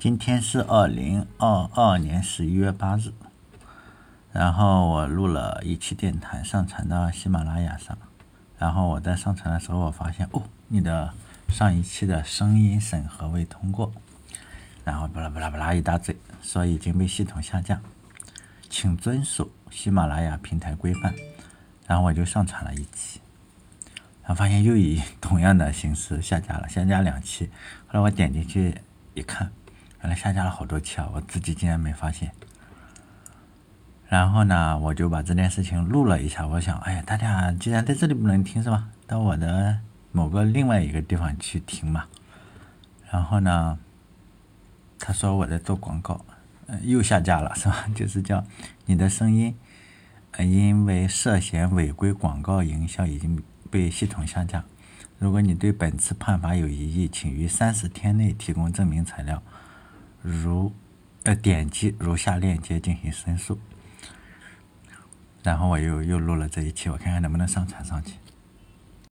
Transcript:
今天是二零二二年十一月八日，然后我录了一期电台，上传到喜马拉雅上。然后我在上传的时候，我发现哦，你的上一期的声音审核未通过，然后巴拉巴拉巴拉一大堆，说已经被系统下架，请遵守喜马拉雅平台规范。然后我就上传了一期，然后发现又以同样的形式下架了，下架两期。后来我点进去一看。原来下架了好多期啊！我自己竟然没发现。然后呢，我就把这件事情录了一下。我想，哎呀，大家既然在这里不能听是吧？到我的某个另外一个地方去听嘛。然后呢，他说我在做广告，嗯，又下架了是吧？就是叫你的声音，因为涉嫌违规广告营销已经被系统下架。如果你对本次判罚有异议，请于三十天内提供证明材料。如，呃，点击如下链接进行申诉。然后我又又录了这一期，我看看能不能上传上去。